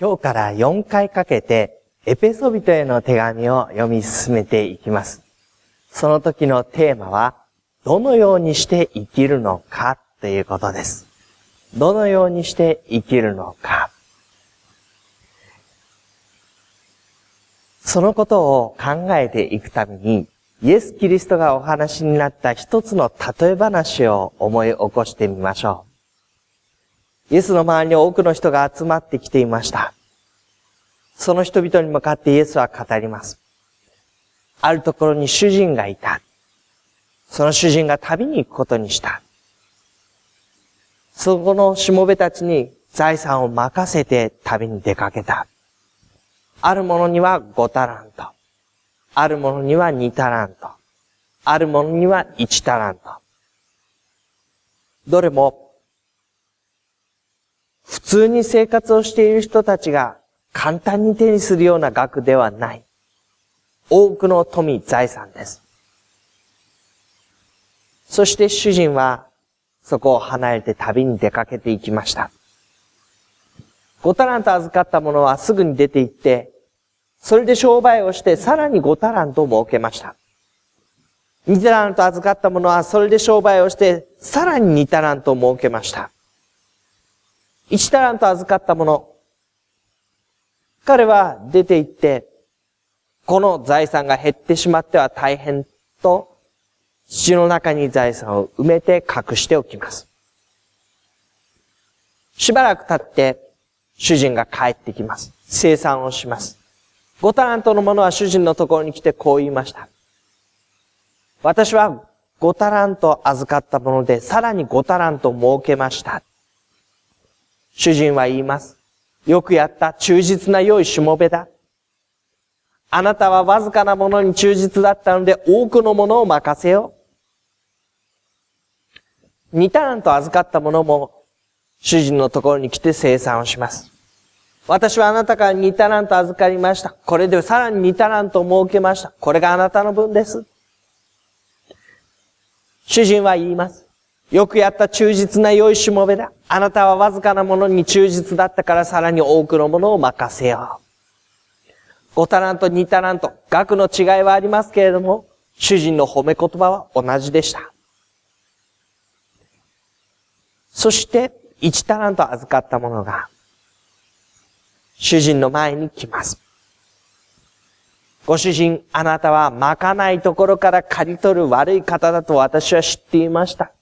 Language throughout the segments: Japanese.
今日から4回かけてエペソビトへの手紙を読み進めていきます。その時のテーマは、どのようにして生きるのかということです。どのようにして生きるのか。そのことを考えていくために、イエス・キリストがお話になった一つの例え話を思い起こしてみましょう。イエスの周りに多くの人が集まってきていました。その人々に向かってイエスは語ります。あるところに主人がいた。その主人が旅に行くことにした。そこのしもべたちに財産を任せて旅に出かけた。ある者には5タラント。ある者には2タラント。ある者には1タラント。どれも、普通に生活をしている人たちが簡単に手にするような額ではない。多くの富、財産です。そして主人は、そこを離れて旅に出かけていきました。5タラント預かった者はすぐに出て行って、それで商売をしてさらに5タラントを設けました。2タラント預かった者はそれで商売をしてさらに2タラントを設けました。1タラント預かった者、彼は出て行って、この財産が減ってしまっては大変と、土の中に財産を埋めて隠しておきます。しばらく経って、主人が帰ってきます。生産をします。5タラントの者は主人のところに来てこう言いました。私は5タラント預かったもので、さらに5タラント設けました。主人は言います。よくやった忠実な良いしもべだ。あなたはわずかなものに忠実だったので多くのものを任せよう。2タラント預かったものも主人のところに来て生産をします。私はあなたから2タラント預かりました。これでさらに2タラントを設けました。これがあなたの分です。主人は言います。よくやった忠実な良いしもべだ。あなたはわずかなものに忠実だったからさらに多くのものを任せよう。5タラント、2タラント、額の違いはありますけれども、主人の褒め言葉は同じでした。そして、1タラント預かったものが、主人の前に来ます。ご主人、あなたはまかないところから刈り取る悪い方だと私は知っていました。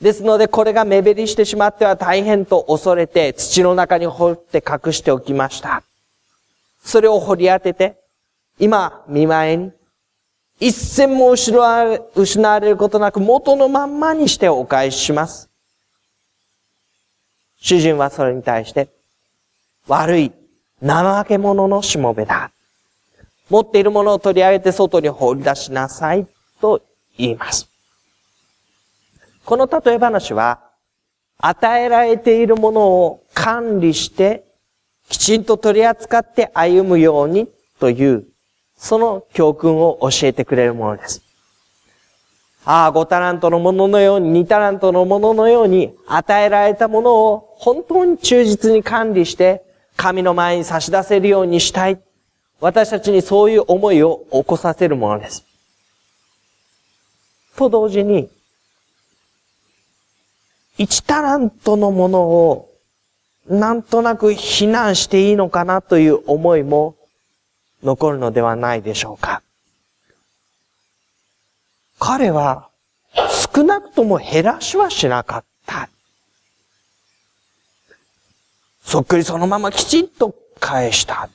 ですので、これが目減りしてしまっては大変と恐れて、土の中に掘って隠しておきました。それを掘り当てて、今、見前に、一銭も失われることなく元のまんまにしてお返しします。主人はそれに対して、悪い、怠け者のしもべだ。持っているものを取り上げて外に放り出しなさい、と言います。この例え話は、与えられているものを管理して、きちんと取り扱って歩むようにという、その教訓を教えてくれるものです。ああ、5タラントのもののように、2タラントのもののように、与えられたものを本当に忠実に管理して、神の前に差し出せるようにしたい。私たちにそういう思いを起こさせるものです。と同時に、1タラントのものをなんとなく非難していいのかなという思いも残るのではないでしょうか。彼は少なくとも減らしはしなかった。そっくりそのままきちんと返した。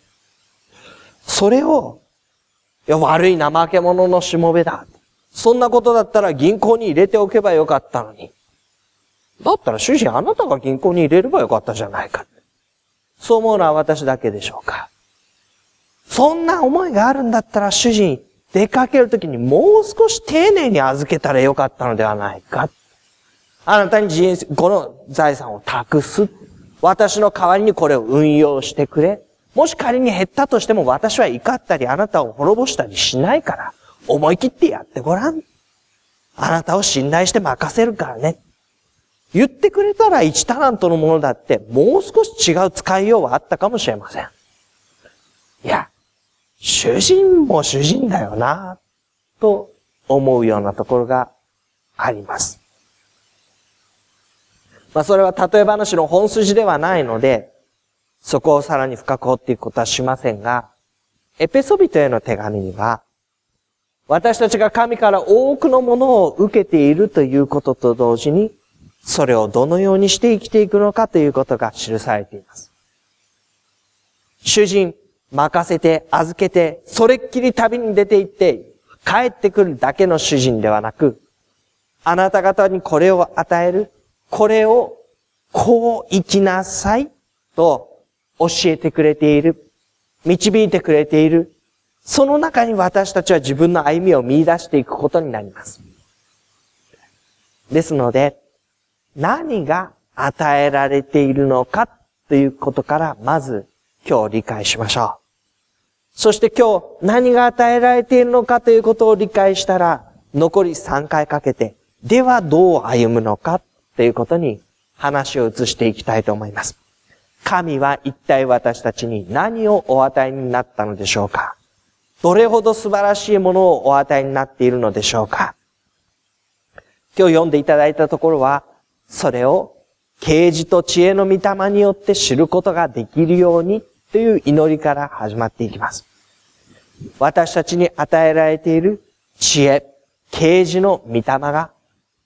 それを、いや、悪い怠け者のしもべだ。そんなことだったら銀行に入れておけばよかったのに。だったら主人あなたが銀行に入れればよかったじゃないか。そう思うのは私だけでしょうかそんな思いがあるんだったら主人、出かけるときにもう少し丁寧に預けたらよかったのではないか。あなたに人生、この財産を託す。私の代わりにこれを運用してくれ。もし仮に減ったとしても私は怒ったりあなたを滅ぼしたりしないから、思い切ってやってごらん。あなたを信頼して任せるからね。言ってくれたら1タラントのものだってもう少し違う使いようはあったかもしれません。いや、主人も主人だよな、と思うようなところがあります。まあそれは例え話の本筋ではないので、そこをさらに深く掘っていくことはしませんが、エペソビトへの手紙には、私たちが神から多くのものを受けているということと同時に、それをどのようにして生きていくのかということが記されています。主人、任せて、預けて、それっきり旅に出て行って、帰ってくるだけの主人ではなく、あなた方にこれを与える、これをこう生きなさいと教えてくれている、導いてくれている、その中に私たちは自分の歩みを見出していくことになります。ですので、何が与えられているのかということからまず今日理解しましょう。そして今日何が与えられているのかということを理解したら残り3回かけてではどう歩むのかということに話を移していきたいと思います。神は一体私たちに何をお与えになったのでしょうかどれほど素晴らしいものをお与えになっているのでしょうか今日読んでいただいたところは、それを啓示と知恵の御霊によって知ることができるようにという祈りから始まっていきます。私たちに与えられている知恵、啓示の御霊が、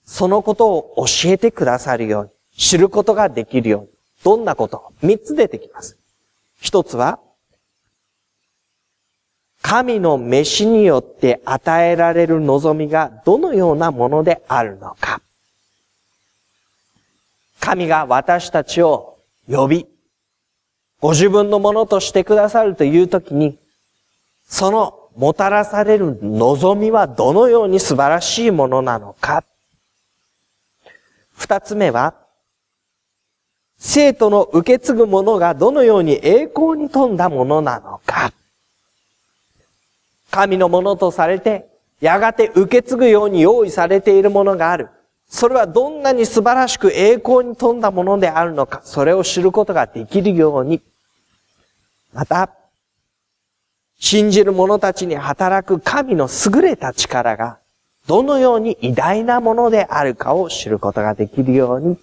そのことを教えてくださるように、知ることができるように、どんなこと三つ出てきます。一つは、神の飯によって与えられる望みがどのようなものであるのか。神が私たちを呼び、ご自分のものとしてくださるというときに、そのもたらされる望みはどのように素晴らしいものなのか。二つ目は、生徒の受け継ぐものがどのように栄光に富んだものなのか。神のものとされて、やがて受け継ぐように用意されているものがある。それはどんなに素晴らしく栄光に富んだものであるのか、それを知ることができるように。また、信じる者たちに働く神の優れた力が、どのように偉大なものであるかを知ることができるように。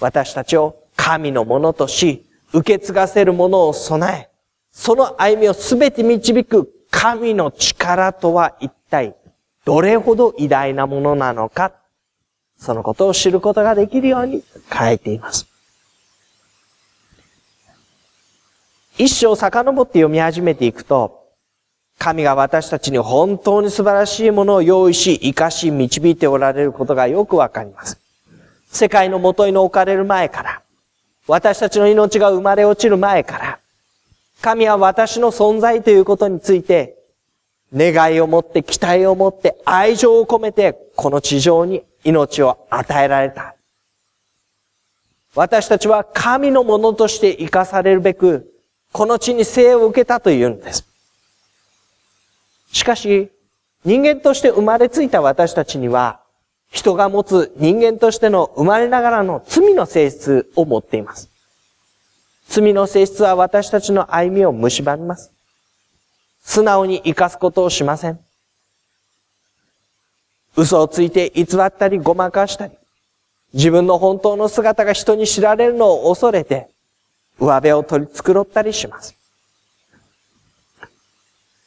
私たちを神のものとし、受け継がせるものを備え、その歩みをすべて導く神の力とは一体どれほど偉大なものなのか、そのことを知ることができるように書いています。一生遡って読み始めていくと、神が私たちに本当に素晴らしいものを用意し、生かし、導いておられることがよくわかります。世界の元に置かれる前から、私たちの命が生まれ落ちる前から、神は私の存在ということについて、願いを持って、期待を持って、愛情を込めて、この地上に命を与えられた。私たちは神のものとして生かされるべく、この地に生を受けたというんです。しかし、人間として生まれついた私たちには、人が持つ人間としての生まれながらの罪の性質を持っています。罪の性質は私たちの歩みを蝕みます。素直に生かすことをしません。嘘をついて偽ったりごまかしたり、自分の本当の姿が人に知られるのを恐れて、上辺を取り繕ったりします。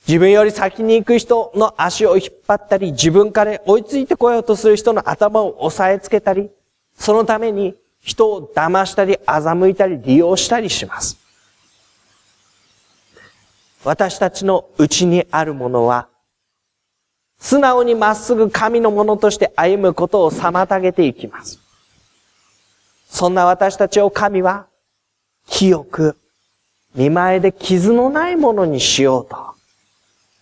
自分より先に行く人の足を引っ張ったり、自分から追いついてこようとする人の頭を押さえつけたり、そのために人を騙したり、欺いたり、利用したりします。私たちの内にあるものは、素直にまっすぐ神のものとして歩むことを妨げていきます。そんな私たちを神は、清く、見前で傷のないものにしようと。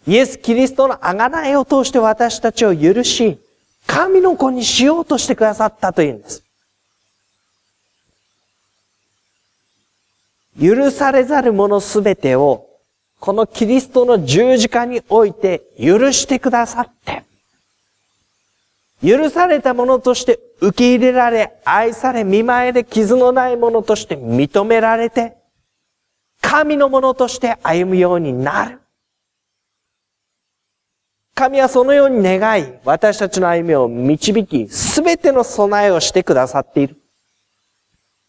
イエス・キリストの贖いを通して私たちを許し、神の子にしようとしてくださったというんです。許されざるものすべてを、このキリストの十字架において許してくださって、許されたものとして受け入れられ、愛され、見前で傷のないものとして認められて、神のものとして歩むようになる。神はそのように願い、私たちの歩みを導き、すべての備えをしてくださっている。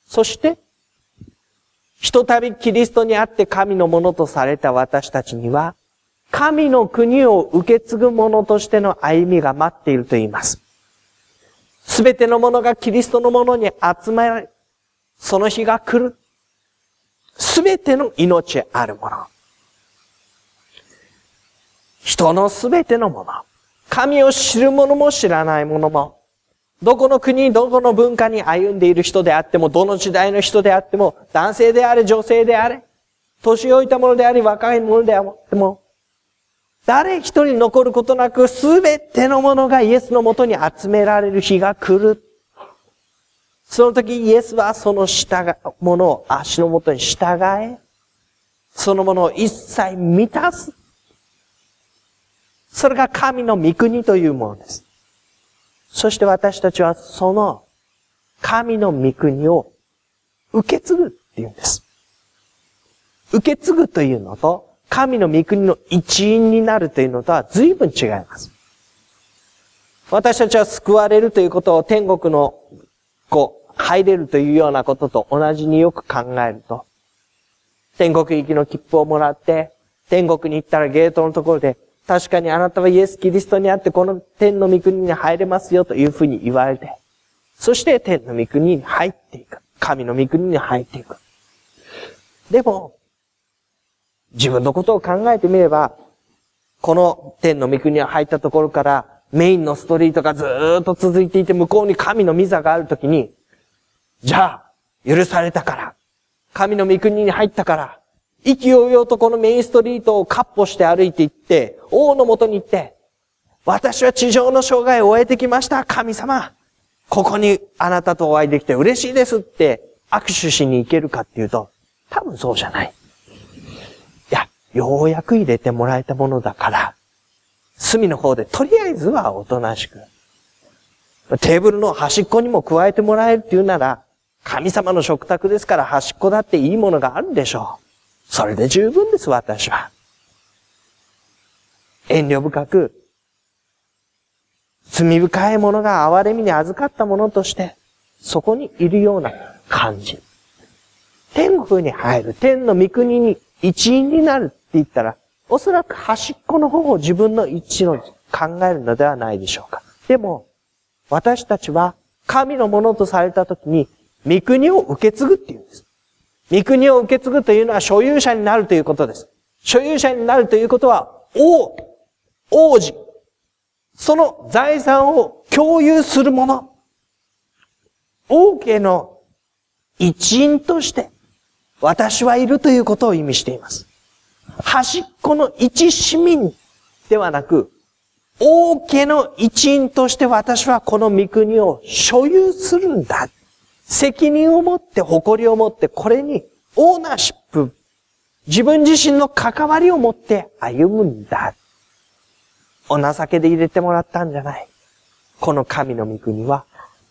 そして、ひとたびキリストにあって神のものとされた私たちには、神の国を受け継ぐ者としての歩みが待っていると言います。すべてのものがキリストのものに集まれ、その日が来る。すべての命あるもの。人のすべてのもの。神を知る者も知らない者も、どこの国、どこの文化に歩んでいる人であっても、どの時代の人であっても、男性であれ、女性であれ、年老いた者であり、若い者であっても、誰一人残ることなく、すべてのものがイエスのもとに集められる日が来る。その時、イエスはその従ものを足のもとに従え、そのものを一切満たす。それが神の御国というものです。そして私たちはその神の御国を受け継ぐっていうんです。受け継ぐというのと、神の御国の一員になるというのとは随分違います。私たちは救われるということを天国のこう、入れるというようなことと同じによく考えると、天国行きの切符をもらって、天国に行ったらゲートのところで、確かにあなたはイエス・キリストにあってこの天の御国に入れますよというふうに言われて、そして天の御国に入っていく。神の御国に入っていく。でも、自分のことを考えてみれば、この天の御国に入ったところからメインのストリートがずっと続いていて向こうに神の御座があるときに、じゃあ、許されたから、神の御国に入ったから、意気揚々とこのメインストリートをカッポして歩いていって、王の元に行って、私は地上の生涯を終えてきました、神様。ここにあなたとお会いできて嬉しいですって握手しに行けるかっていうと、多分そうじゃない。いや、ようやく入れてもらえたものだから、隅の方でとりあえずはおとなしく。テーブルの端っこにも加えてもらえるっていうなら、神様の食卓ですから端っこだっていいものがあるでしょう。それで十分です、私は。遠慮深く、罪深い者が憐れみに預かった者として、そこにいるような感じ。天国に入る、天の御国に一員になるって言ったら、おそらく端っこの方を自分の一の考えるのではないでしょうか。でも、私たちは神のものとされたときに、御国を受け継ぐっていうんです。御国を受け継ぐというのは所有者になるということです。所有者になるということは、王、王子、その財産を共有する者、王家の一員として、私はいるということを意味しています。端っこの一市民ではなく、王家の一員として私はこの御国を所有するんだ。責任を持って、誇りを持って、これにオーナーシップ、自分自身の関わりを持って歩むんだ。お情けで入れてもらったんじゃない。この神の御国は、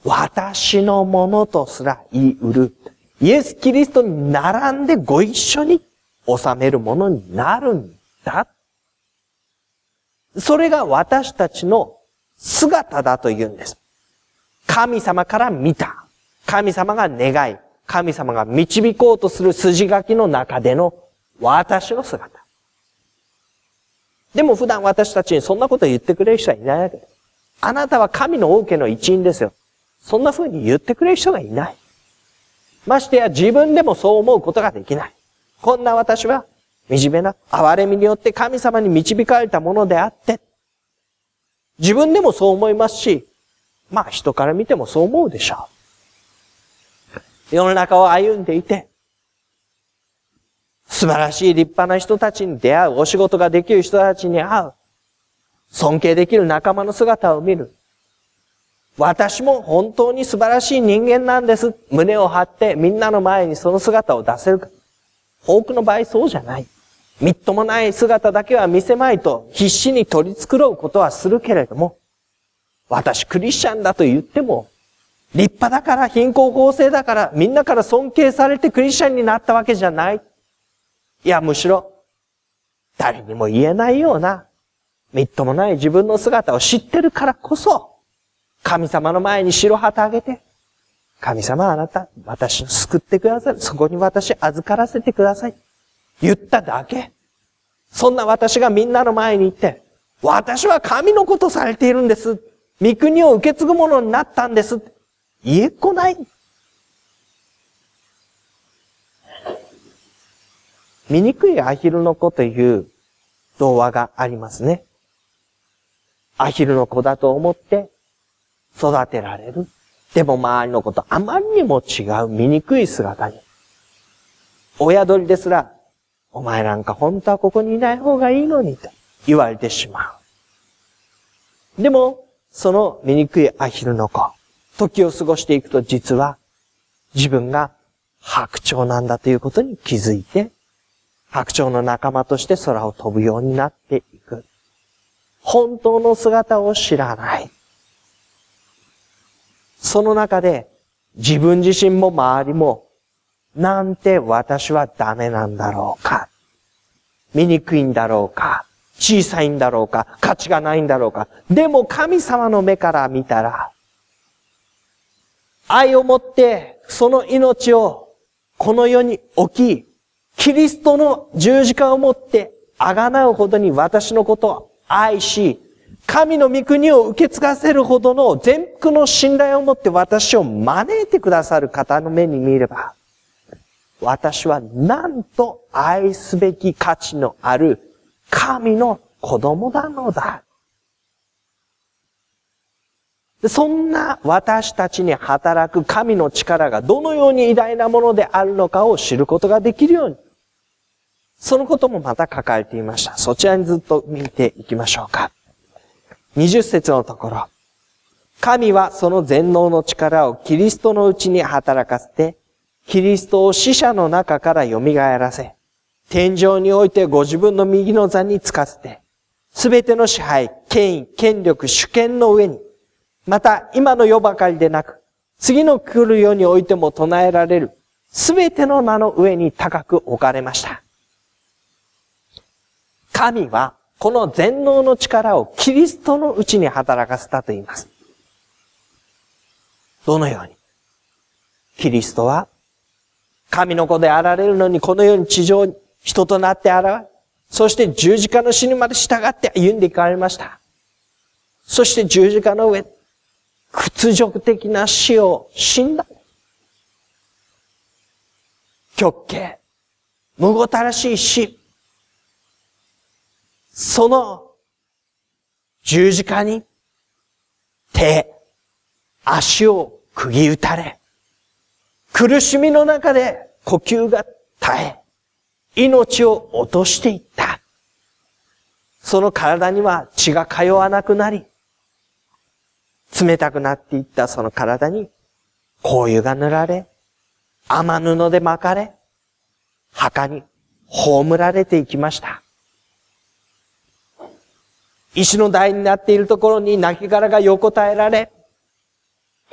私のものとすら言い得る。イエス・キリストに並んでご一緒に収めるものになるんだ。それが私たちの姿だと言うんです。神様から見た。神様が願い。神様が導こうとする筋書きの中での私の姿。でも普段私たちにそんなこと言ってくれる人はいないわけです。あなたは神の王家の一員ですよ。そんな風に言ってくれる人がいない。ましてや自分でもそう思うことができない。こんな私は惨めな憐れみによって神様に導かれたものであって、自分でもそう思いますし、まあ人から見てもそう思うでしょう。世の中を歩んでいて、素晴らしい立派な人たちに出会う、お仕事ができる人たちに会う。尊敬できる仲間の姿を見る。私も本当に素晴らしい人間なんです。胸を張ってみんなの前にその姿を出せるか。多くの場合そうじゃない。みっともない姿だけは見せまいと必死に取り繕うことはするけれども、私クリスチャンだと言っても、立派だから貧困法制だからみんなから尊敬されてクリスチャンになったわけじゃない。いや、むしろ、誰にも言えないような、みっともない自分の姿を知ってるからこそ、神様の前に白旗あげて、神様あなた、私を救ってください。そこに私預からせてください。言っただけ。そんな私がみんなの前に行って、私は神のことされているんです。御国を受け継ぐものになったんです。言えこない？醜いアヒルの子という童話がありますね。アヒルの子だと思って育てられる。でも周りの子とあまりにも違う醜い姿に。親鳥ですら、お前なんか本当はここにいない方がいいのにと言われてしまう。でも、その醜いアヒルの子、時を過ごしていくと実は自分が白鳥なんだということに気づいて、白鳥の仲間として空を飛ぶようになっていく。本当の姿を知らない。その中で自分自身も周りもなんて私はダメなんだろうか。醜いんだろうか。小さいんだろうか。価値がないんだろうか。でも神様の目から見たら、愛を持ってその命をこの世に置き、キリストの十字架を持ってあがなうほどに私のことを愛し、神の御国を受け継がせるほどの全幅の信頼を持って私を招いてくださる方の目に見れば、私はなんと愛すべき価値のある神の子供なのだ。そんな私たちに働く神の力がどのように偉大なものであるのかを知ることができるように。そのこともまた書かれていました。そちらにずっと見ていきましょうか。20節のところ。神はその全能の力をキリストのうちに働かせて、キリストを死者の中から蘇らせ、天井においてご自分の右の座につかせて、すべての支配、権威、権力、主権の上に、また今の世ばかりでなく、次の来る世においても唱えられる、すべての名の上に高く置かれました。神は、この全能の力をキリストのうちに働かせたと言います。どのように？キリストは、神の子であられるのにこの世に地上に人となって現れ、そして十字架の死にまで従って歩んでいかれました。そして十字架の上、屈辱的な死を死んだ。極刑、無ごたらしい死。その十字架に手、足を釘打たれ、苦しみの中で呼吸が絶え、命を落としていった。その体には血が通わなくなり、冷たくなっていったその体に、香油が塗られ、雨布で巻かれ、墓に葬られていきました。石の台になっているところに亡骸が横たえられ、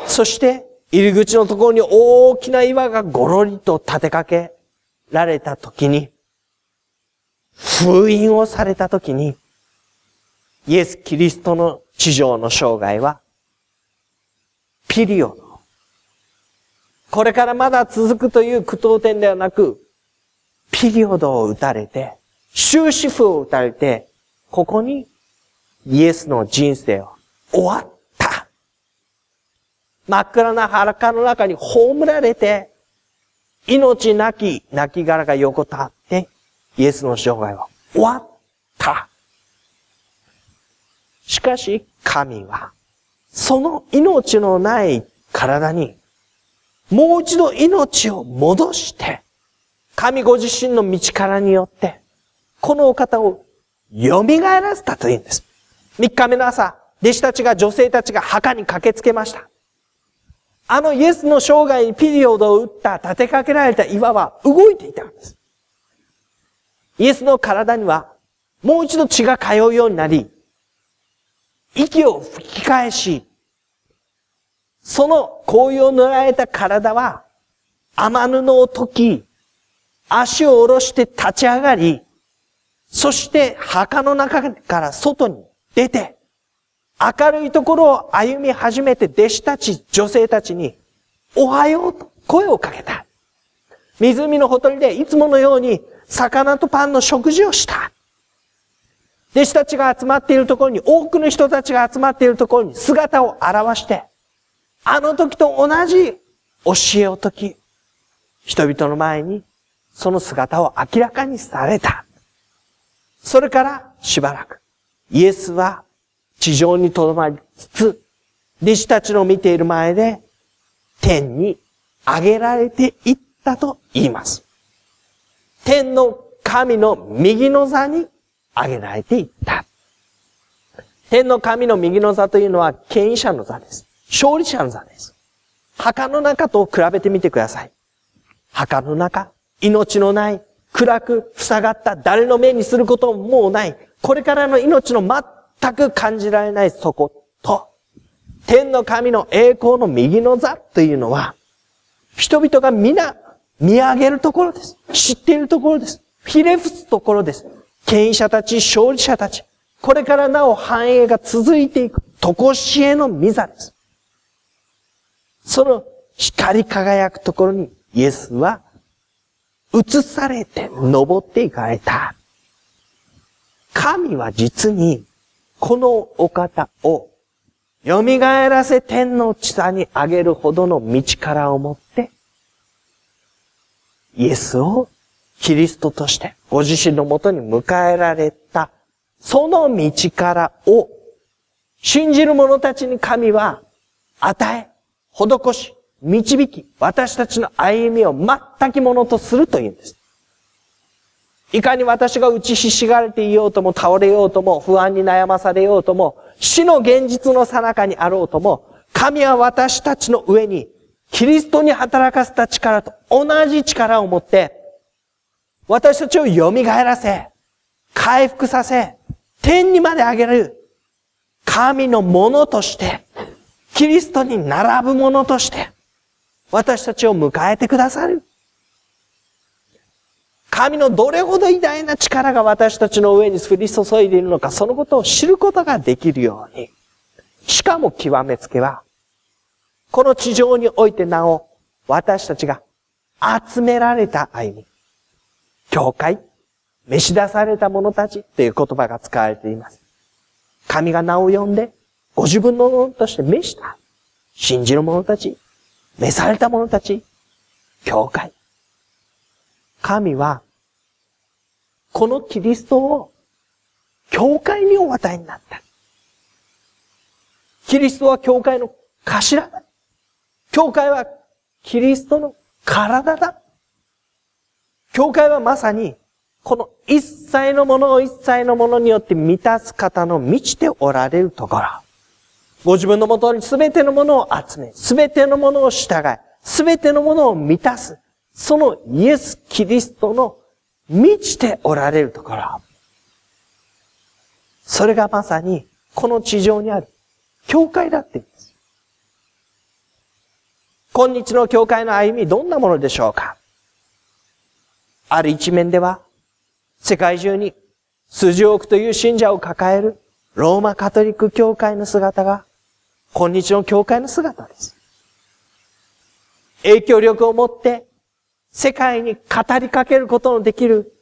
そして入り口のところに大きな岩がゴロリと立てかけられたときに、封印をされたときに、イエス・キリストの地上の生涯は、ピリオド。これからまだ続くという句読点ではなく、ピリオドを打たれて、終止符を打たれて、ここにイエスの人生は終わった。真っ暗な墓の中に葬られて、命なき亡骸が横たって、イエスの生涯は終わった。しかし、神は、その命のない体に、もう一度命を戻して、神ご自身の道からによって、このお方を蘇らせたというんです。三日目の朝、弟子たちが、女性たちが墓に駆けつけました。あのイエスの生涯にピリオドを打った立てかけられた岩は動いていたんです。イエスの体にはもう一度血が通うようになり、息を吹き返し、その紅葉を塗られた体は雨布を解き、足を下ろして立ち上がり、そして墓の中から外に出て、明るいところを歩み始めて弟子たち、女性たちに、おはようと声をかけた。湖のほとりでいつものように魚とパンの食事をした。弟子たちが集まっているところに、多くの人たちが集まっているところに姿を現して、あの時と同じ教えを解き、人々の前にその姿を明らかにされた。それからしばらく、イエスは地上に留まりつつ、弟子たちの見ている前で、天に上げられていったと言います。天の神の右の座に上げられていった。天の神の右の座というのは権威者の座です。勝利者の座です。墓の中と比べてみてください。墓の中、命のない、暗く塞がった誰の目にすることももうない、これからの命の全く感じられないそこと、天の神の栄光の右の座というのは、人々が皆見上げるところです。知っているところです。ひれ伏すところです。権威者たち、勝利者たち、これからなお繁栄が続いていく、とこしえの御座です。その光り輝くところにイエスは移されて登っていかれた。神は実にこのお方を蘇らせ天の地下に上げるほどの道からを持って、イエスをキリストとしてご自身のもとに迎えられた、その道からを信じる者たちに神は与え、施し、導き、私たちの歩みを全くものとするというんです。いかに私が打ちひしがれていようとも、倒れようとも、不安に悩まされようとも、死の現実の最中にあろうとも、神は私たちの上に、キリストに働かせた力と同じ力を持って、私たちを蘇らせ、回復させ、天にまで上げる、神のものとして、キリストに並ぶものとして、私たちを迎えてくださる。神のどれほど偉大な力が私たちの上に降り注いでいるのか、そのことを知ることができるように。しかも極めつけは、この地上においてなお、私たちが集められた歩み。教会、召し出された者たちという言葉が使われています。神が名を呼んで、ご自分のものとして召した。信じる者たち、召された者たち、教会。神は、このキリストを、教会にお与えになった。キリストは教会の頭だ。教会はキリストの体だ。教会はまさに、この一切のものを一切のものによって満たす方の満ちておられるところ。ご自分のもとに全てのものを集め、全てのものを従い、全てのものを満たす。そのイエス・キリストの満ちておられるところ。それがまさに、この地上にある、教会だって言うんです。今日の教会の歩み、どんなものでしょうか？ある一面では、世界中に数十億という信者を抱えるローマカトリック教会の姿が今日の教会の姿です。影響力を持って世界に語りかけることのできる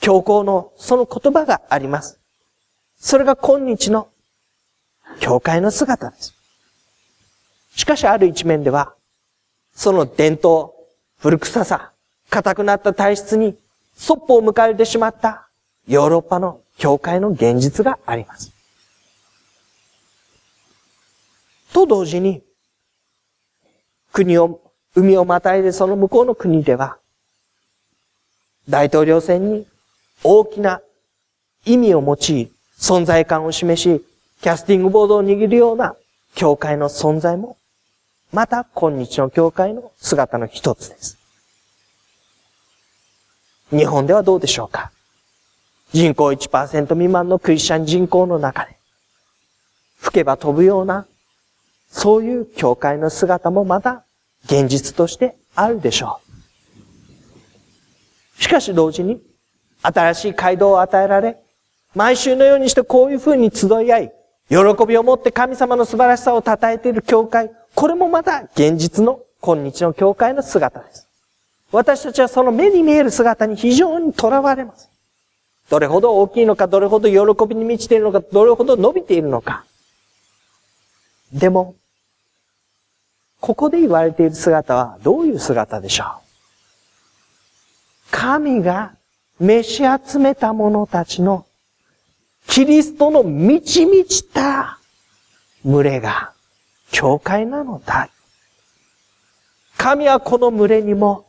教皇のその言葉があります。それが今日の教会の姿です。しかしある一面では、その伝統、古臭さ、硬くなった体質にそっぽを向かれてしまったヨーロッパの教会の現実があります。と同時に、国を、海をまたいでその向こうの国では、大統領選に大きな意味を持ち、存在感を示し、キャスティングボードを握るような教会の存在も、また今日の教会の姿の一つです。日本ではどうでしょうか？人口1%未満のクリスチャン人口の中で、吹けば飛ぶような、そういう教会の姿もまた現実としてあるでしょう。しかし同時に、新しい街道を与えられ、毎週のようにしてこういう風に集い合い、喜びを持って神様の素晴らしさを称えている教会、これもまた現実の今日の教会の姿です。私たちはその目に見える姿に非常に囚われます。どれほど大きいのか、どれほど喜びに満ちているのか、どれほど伸びているのか。でも、ここで言われている姿はどういう姿でしょう？神が召し集めた者たちのキリストの満ち満ちた群れが教会なのだ。神はこの群れにも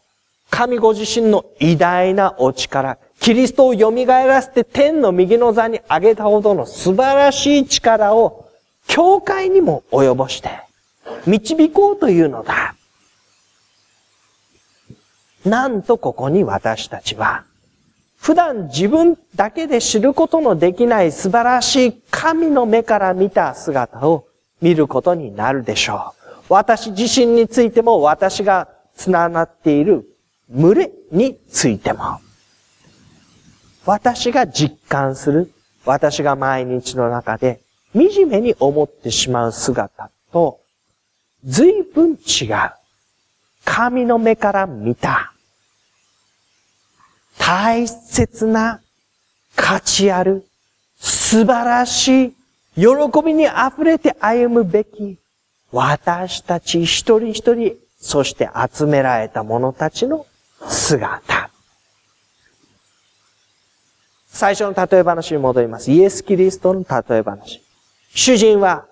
神ご自身の偉大なお力、キリストを蘇らせて天の右の座に上げたほどの素晴らしい力を教会にも及ぼして導こうというのだ。なんとここに私たちは、普段自分だけで知ることのできない素晴らしい神の目から見た姿を見ることになるでしょう。私自身についても私が繋がっている群れについても。私が実感する、私が毎日の中で惨めに思ってしまう姿と、随分違う。神の目から見た、大切な価値ある、素晴らしい、喜びに溢れて歩むべき、私たち一人一人、そして集められた者たちの姿。最初の例え話に戻ります。イエス・キリストの例え話。主人は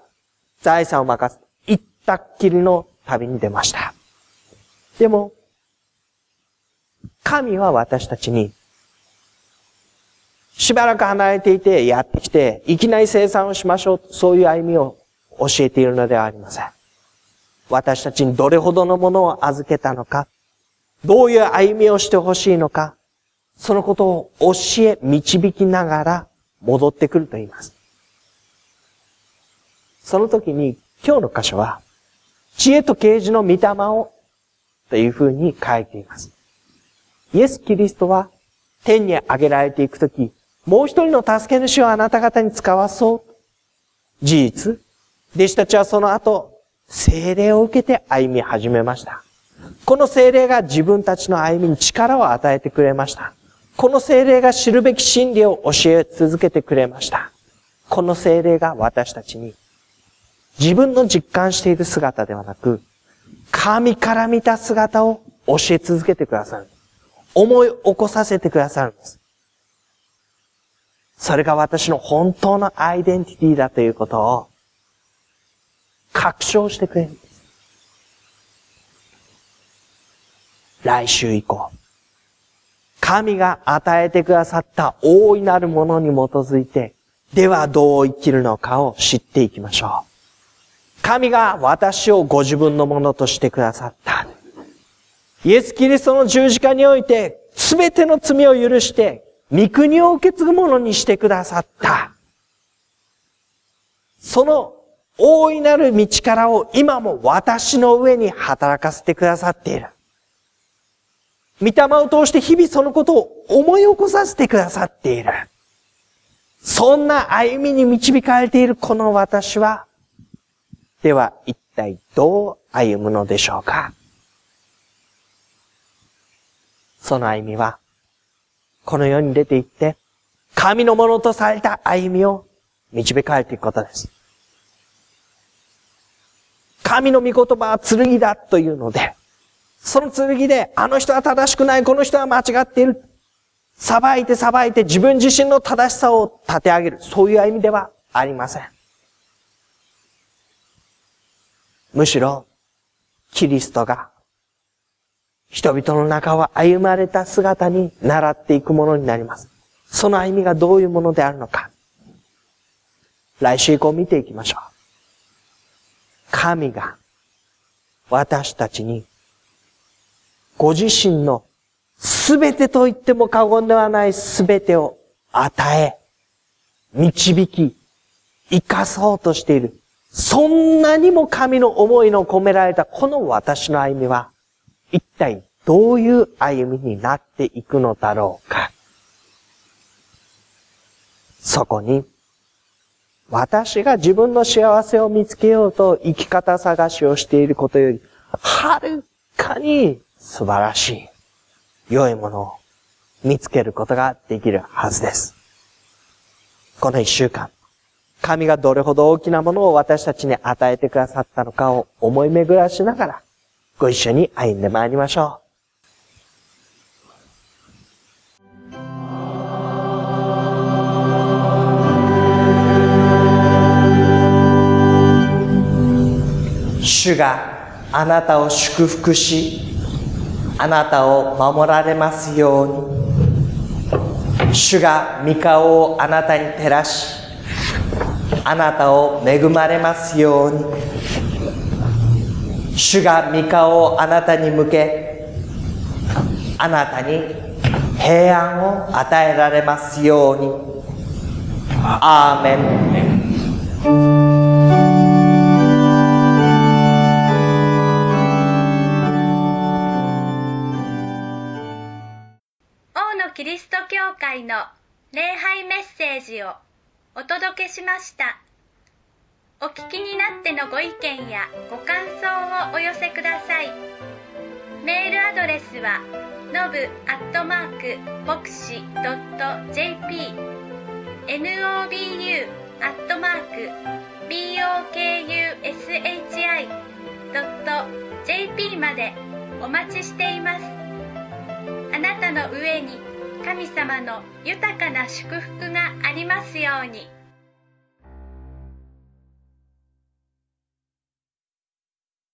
財産を任せ、行ったっきりの旅に出ました。でも、神は私たちに、しばらく離れていてやってきて、いきなり生産をしましょう、そういう歩みを教えているのではありません。私たちにどれほどのものを預けたのか、どういう歩みをしてほしいのか、そのことを教え、導きながら戻ってくると言います。その時に今日の箇所は、知恵と啓示の御霊をというふうに書いています。イエス・キリストは天に上げられていくとき、もう一人の助け主をあなた方に使わそう。事実、弟子たちはその後、精霊を受けて歩み始めました。この精霊が自分たちの歩みに力を与えてくれました。この精霊が知るべき真理を教え続けてくれました。この精霊が私たちに自分の実感している姿ではなく、神から見た姿を教え続けてくださる。思い起こさせてくださるんです。それが私の本当のアイデンティティだということを確証してくれるんです。来週以降、神が与えてくださった大いなるものに基づいて、ではどう生きるのかを知っていきましょう。神が私をご自分のものとしてくださった。イエス・キリストの十字架において、すべての罪を許して、御国を受け継ぐものにしてくださった。その大いなる道からを今も私の上に働かせてくださっている。御霊を通して日々そのことを思い起こさせてくださっている。そんな歩みに導かれているこの私は、では一体どう歩むのでしょうかその歩みは、この世に出て行って、神のものとされた歩みを導かれていくことです。神の御言葉は剣だというので、その剣で、あの人は正しくない、この人は間違っている。裁いて裁いて自分自身の正しさを立て上げる。そういう意味ではありません。むしろ、キリストが、人々の中は歩まれた姿に習っていくものになります。その歩みがどういうものであるのか。来週以降見ていきましょう。神が私たちにご自身のすべてと言っても過言ではないすべてを与え、導き、生かそうとしている。そんなにも神の思いの込められたこの私の歩みは、一体どういう歩みになっていくのだろうか。そこに、私が自分の幸せを見つけようと生き方探しをしていることより、はるかに素晴らしい、良いものを見つけることができるはずです。この一週間、神がどれほど大きなものを私たちに与えてくださったのかを思い巡らしながら、ご一緒に歩んでまいりましょう。主があなたを祝福し、あなたを守られますように。主が御顔をあなたに照らし、あなたを恵まれますように。主が御顔をあなたに向け、あなたに平安を与えられますように。アーメン。会の礼拝メッセージをお届けしました。お聞きになってのご意見やご感想をお寄せください。メールアドレスはのぶアットマークボクシドット JP nobu アットマーク bokushi ドット JP までお待ちしています。あなたの上に神様の豊かな祝福がありますように。